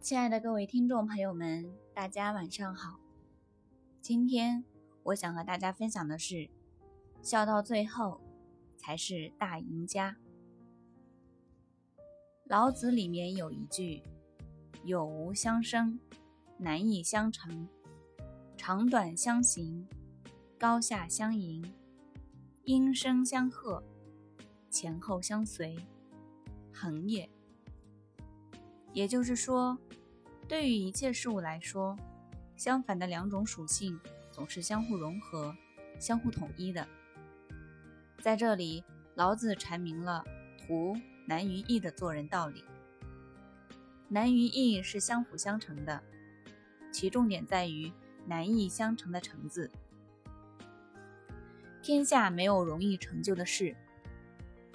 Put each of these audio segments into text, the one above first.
亲爱的各位听众朋友们，大家晚上好。今天我想和大家分享的是，笑到最后才是大赢家。老子里面有一句：“有无相生，难易相成；长短相形，高下相迎；音声相和，前后相随，恒也。”也就是说，对于一切事物来说，相反的两种属性总是相互融合、相互统一的。在这里，老子阐明了“图难于易”的做人道理。难于易是相辅相成的，其重点在于难易相成的“成”字。天下没有容易成就的事，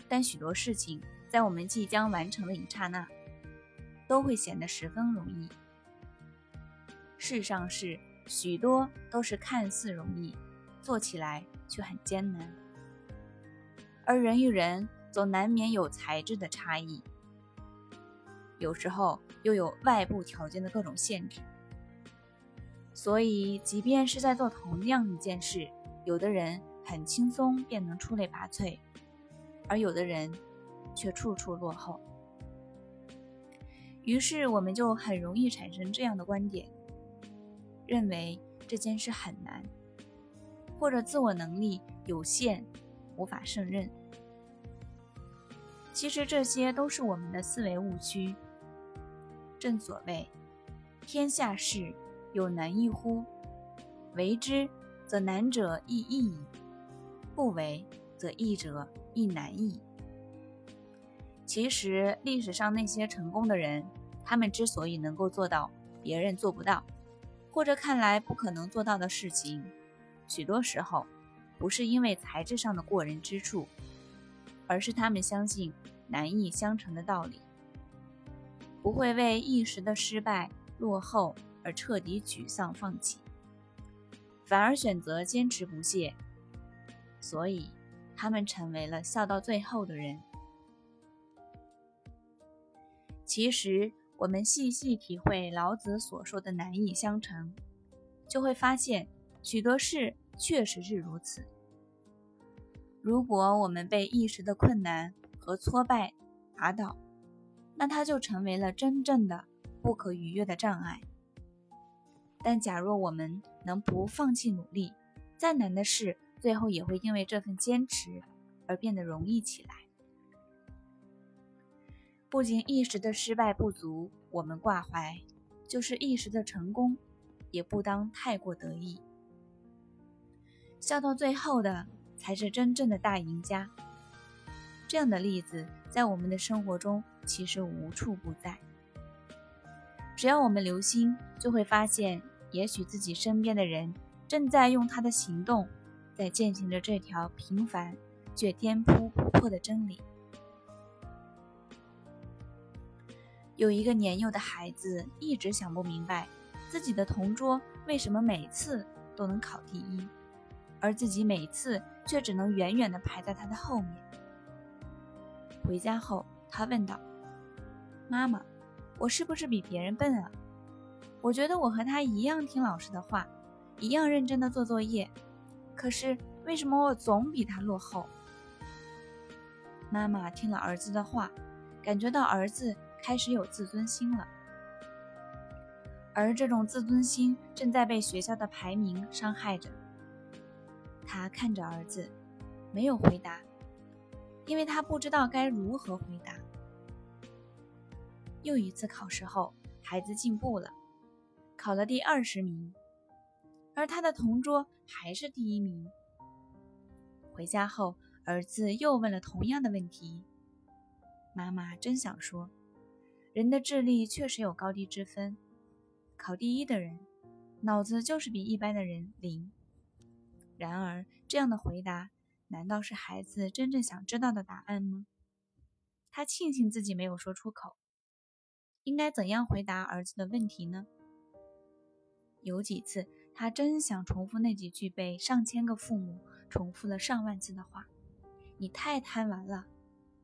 但许多事情在我们即将完成的一刹那。都会显得十分容易。世上事许多都是看似容易，做起来却很艰难。而人与人总难免有材质的差异，有时候又有外部条件的各种限制。所以，即便是在做同样一件事，有的人很轻松便能出类拔萃，而有的人却处处落后。于是，我们就很容易产生这样的观点：认为这件事很难，或者自我能力有限，无法胜任。其实，这些都是我们的思维误区。正所谓：“天下事有难易乎？为之则难者易易矣，不为则易者亦难矣。”其实，历史上那些成功的人，他们之所以能够做到别人做不到，或者看来不可能做到的事情，许多时候不是因为材质上的过人之处，而是他们相信难易相成的道理，不会为一时的失败落后而彻底沮丧放弃，反而选择坚持不懈，所以他们成为了笑到最后的人。其实，我们细细体会老子所说的“难易相成”，就会发现许多事确实是如此。如果我们被一时的困难和挫败打倒，那它就成为了真正的不可逾越的障碍。但假若我们能不放弃努力，再难的事最后也会因为这份坚持而变得容易起来。不仅一时的失败不足，我们挂怀；就是一时的成功，也不当太过得意。笑到最后的，才是真正的大赢家。这样的例子在我们的生活中其实无处不在。只要我们留心，就会发现，也许自己身边的人正在用他的行动，在践行着这条平凡却颠扑不破的真理。有一个年幼的孩子一直想不明白，自己的同桌为什么每次都能考第一，而自己每次却只能远远地排在他的后面。回家后，他问道：“妈妈，我是不是比别人笨啊？我觉得我和他一样听老师的话，一样认真地做作业，可是为什么我总比他落后？”妈妈听了儿子的话，感觉到儿子。开始有自尊心了，而这种自尊心正在被学校的排名伤害着。他看着儿子，没有回答，因为他不知道该如何回答。又一次考试后，孩子进步了，考了第二十名，而他的同桌还是第一名。回家后，儿子又问了同样的问题，妈妈真想说。人的智力确实有高低之分，考第一的人脑子就是比一般的人灵。然而，这样的回答难道是孩子真正想知道的答案吗？他庆幸自己没有说出口。应该怎样回答儿子的问题呢？有几次，他真想重复那几句被上千个父母重复了上万次的话：“你太贪玩了，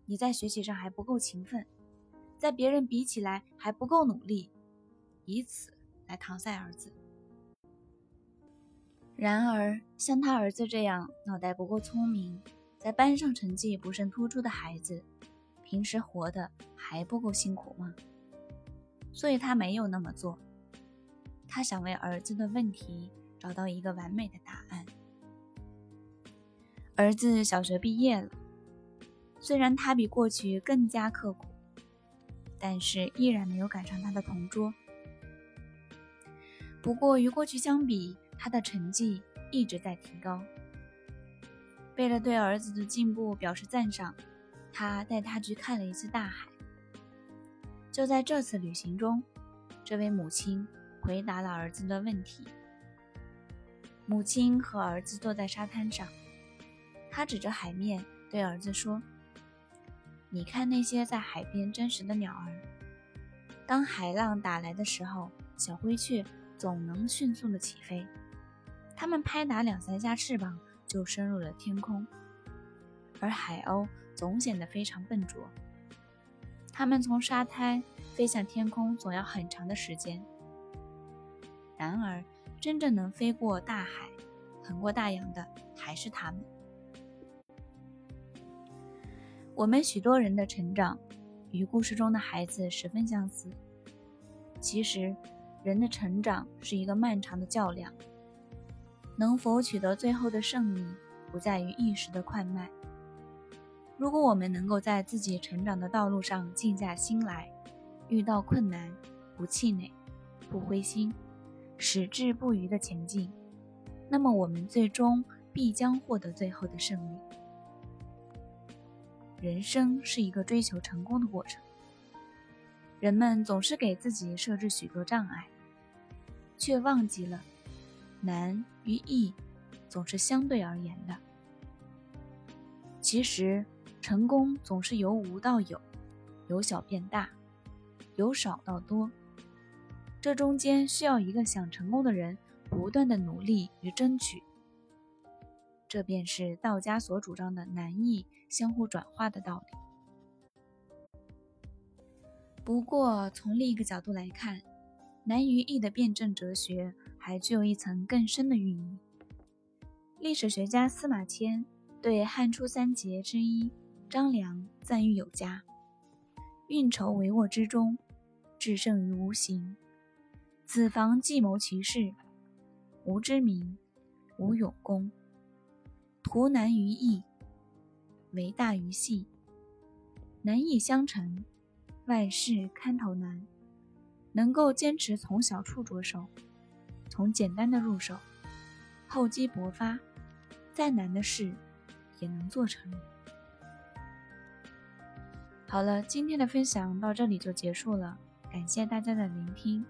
你在学习上还不够勤奋。”在别人比起来还不够努力，以此来搪塞儿子。然而，像他儿子这样脑袋不够聪明，在班上成绩不甚突出的孩子，平时活得还不够辛苦吗？所以他没有那么做。他想为儿子的问题找到一个完美的答案。儿子小学毕业了，虽然他比过去更加刻苦，但是依然没有赶上他的同桌。不过与过去相比，他的成绩一直在提高。为了对儿子的进步表示赞赏，他带他去看了一次大海。就在这次旅行中，这位母亲回答了儿子的问题。母亲和儿子坐在沙滩上，他指着海面对儿子说：“你看那些在海边真实的鸟儿，当海浪打来的时候，小灰雀总能迅速的起飞。”它们拍打两三下翅膀就升入了天空，而海鸥总显得非常笨拙。它们从沙滩飞向天空总要很长的时间。然而，真正能飞过大海、横过大洋的还是它们。我们许多人的成长与故事中的孩子十分相似。其实，人的成长是一个漫长的较量。能否取得最后的胜利，不在于一时的快慢。如果我们能够在自己成长的道路上静下心来，遇到困难不气馁、不灰心，矢志不渝的前进，那么我们最终必将获得最后的胜利。人生是一个追求成功的过程，人们总是给自己设置许多障碍，却忘记了。难与易总是相对而言的。其实，成功总是由无到有，由小变大，由少到多。这中间需要一个想成功的人不断的努力与争取。这便是道家所主张的难易相互转化的道理。不过，从另一个角度来看，难于易的辩证哲学。还具有一层更深的寓意。历史学家司马迁对汉初三杰之一张良赞誉有加：“运筹帷幄之中，制胜于无形。子房计谋其事，无知名，无勇功。图难于易，为大于细。难易相成，万事堪头难。能够坚持从小处着手。”从简单的入手，厚积薄发，再难的事也能做成。好了，今天的分享到这里就结束了，感谢大家的聆听。